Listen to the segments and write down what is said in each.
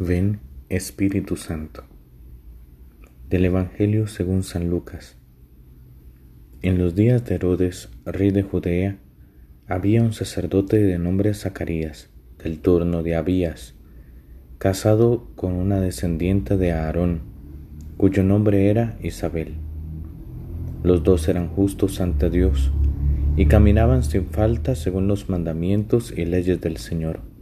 Ven Espíritu Santo. Del Evangelio según San Lucas. En los días de Herodes, rey de Judea, había un sacerdote de nombre Zacarías, del turno de Abías, casado con una descendiente de Aarón, cuyo nombre era Isabel. Los dos eran justos ante Dios y caminaban sin falta según los mandamientos y leyes del Señor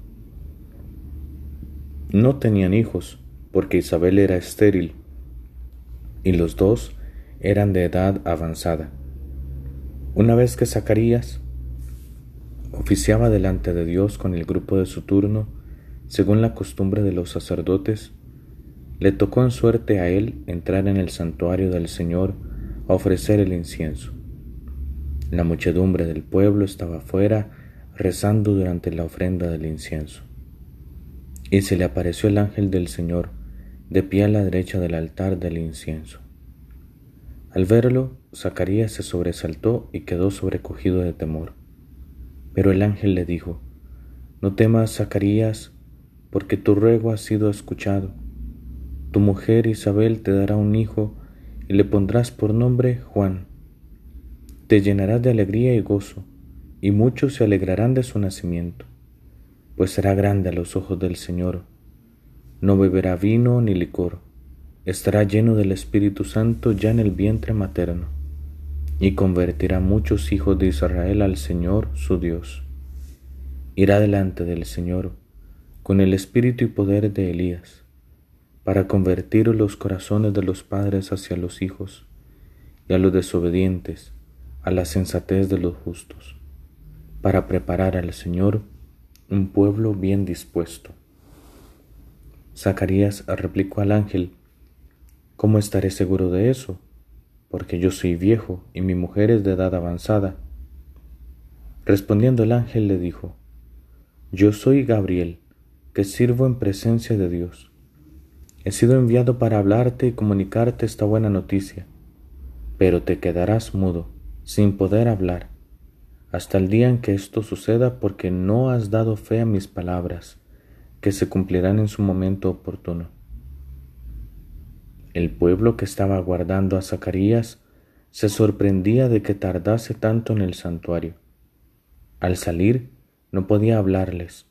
no tenían hijos, porque Isabel era estéril, y los dos eran de edad avanzada. Una vez que Zacarías oficiaba delante de Dios con el grupo de su turno, según la costumbre de los sacerdotes, le tocó en suerte a él entrar en el santuario del Señor a ofrecer el incienso. La muchedumbre del pueblo estaba fuera rezando durante la ofrenda del incienso. Y se le apareció el ángel del Señor, de pie a la derecha del altar del incienso. Al verlo, Zacarías se sobresaltó y quedó sobrecogido de temor. Pero el ángel le dijo, No temas, Zacarías, porque tu ruego ha sido escuchado. Tu mujer Isabel te dará un hijo y le pondrás por nombre Juan. Te llenarás de alegría y gozo, y muchos se alegrarán de su nacimiento pues será grande a los ojos del Señor. No beberá vino ni licor, estará lleno del Espíritu Santo ya en el vientre materno, y convertirá muchos hijos de Israel al Señor su Dios. Irá delante del Señor con el espíritu y poder de Elías, para convertir los corazones de los padres hacia los hijos, y a los desobedientes a la sensatez de los justos, para preparar al Señor un pueblo bien dispuesto. Zacarías replicó al ángel, ¿Cómo estaré seguro de eso? Porque yo soy viejo y mi mujer es de edad avanzada. Respondiendo el ángel le dijo, Yo soy Gabriel, que sirvo en presencia de Dios. He sido enviado para hablarte y comunicarte esta buena noticia, pero te quedarás mudo, sin poder hablar hasta el día en que esto suceda porque no has dado fe a mis palabras, que se cumplirán en su momento oportuno. El pueblo que estaba aguardando a Zacarías se sorprendía de que tardase tanto en el santuario. Al salir no podía hablarles,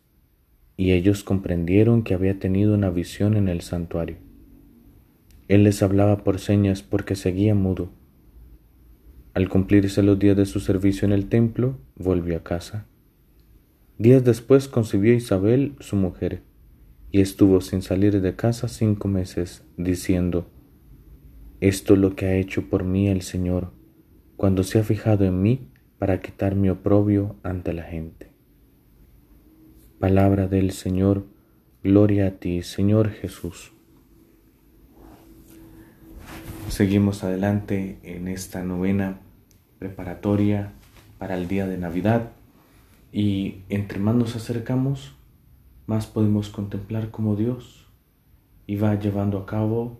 y ellos comprendieron que había tenido una visión en el santuario. Él les hablaba por señas porque seguía mudo. Al cumplirse los días de su servicio en el templo, volvió a casa. Días después concibió Isabel, su mujer, y estuvo sin salir de casa cinco meses, diciendo, Esto es lo que ha hecho por mí el Señor, cuando se ha fijado en mí para quitar mi oprobio ante la gente. Palabra del Señor, gloria a ti, Señor Jesús. Seguimos adelante en esta novena preparatoria para el día de Navidad y entre más nos acercamos, más podemos contemplar cómo Dios iba llevando a cabo,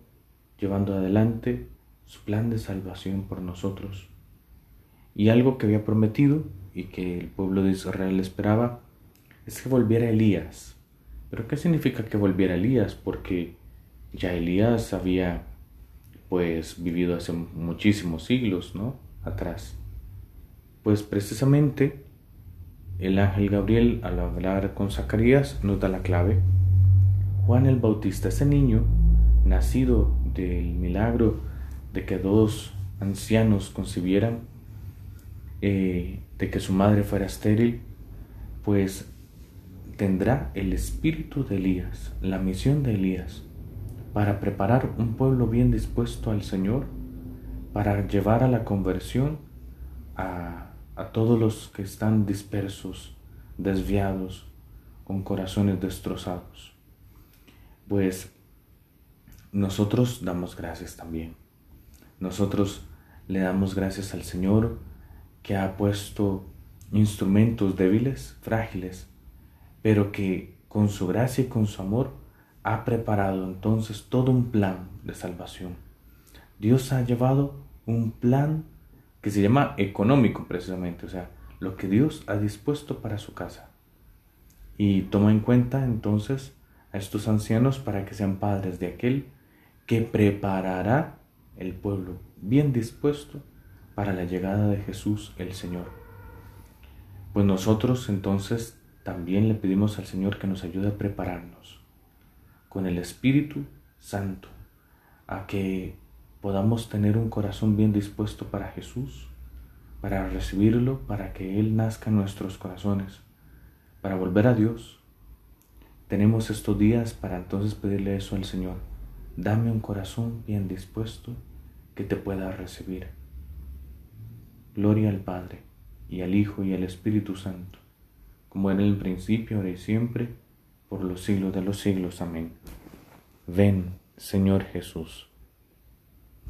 llevando adelante su plan de salvación por nosotros. Y algo que había prometido y que el pueblo de Israel esperaba es que volviera Elías. Pero ¿qué significa que volviera Elías? Porque ya Elías había pues vivido hace muchísimos siglos, ¿no? Atrás. Pues precisamente el ángel Gabriel al hablar con Zacarías nos da la clave. Juan el Bautista, ese niño nacido del milagro de que dos ancianos concibieran, eh, de que su madre fuera estéril, pues tendrá el espíritu de Elías, la misión de Elías para preparar un pueblo bien dispuesto al Señor, para llevar a la conversión a, todos los que están dispersos, desviados, con corazones destrozados. Pues nosotros damos gracias también. Nosotros le damos gracias al Señor que ha puesto instrumentos débiles, frágiles, pero que con su gracia y con su amor ha preparado entonces todo un plan de salvación. Dios ha llevado un plan que se llama económico precisamente, o sea, lo que Dios ha dispuesto para su casa. Y toma en cuenta entonces a estos ancianos para que sean padres de aquel que preparará el pueblo bien dispuesto para la llegada de Jesús el Señor. Pues nosotros entonces también le pedimos al Señor que nos ayude a prepararnos con el Espíritu Santo, a que podamos tener un corazón bien dispuesto para Jesús, para recibirlo, para que Él nazca en nuestros corazones, para volver a Dios. Tenemos estos días para entonces pedirle eso al Señor. Dame un corazón bien dispuesto que te pueda recibir. Gloria al Padre, y al Hijo, y al Espíritu Santo, como en el principio, ahora y siempre, por los siglos de los siglos. Amén. Ven, Señor Jesús.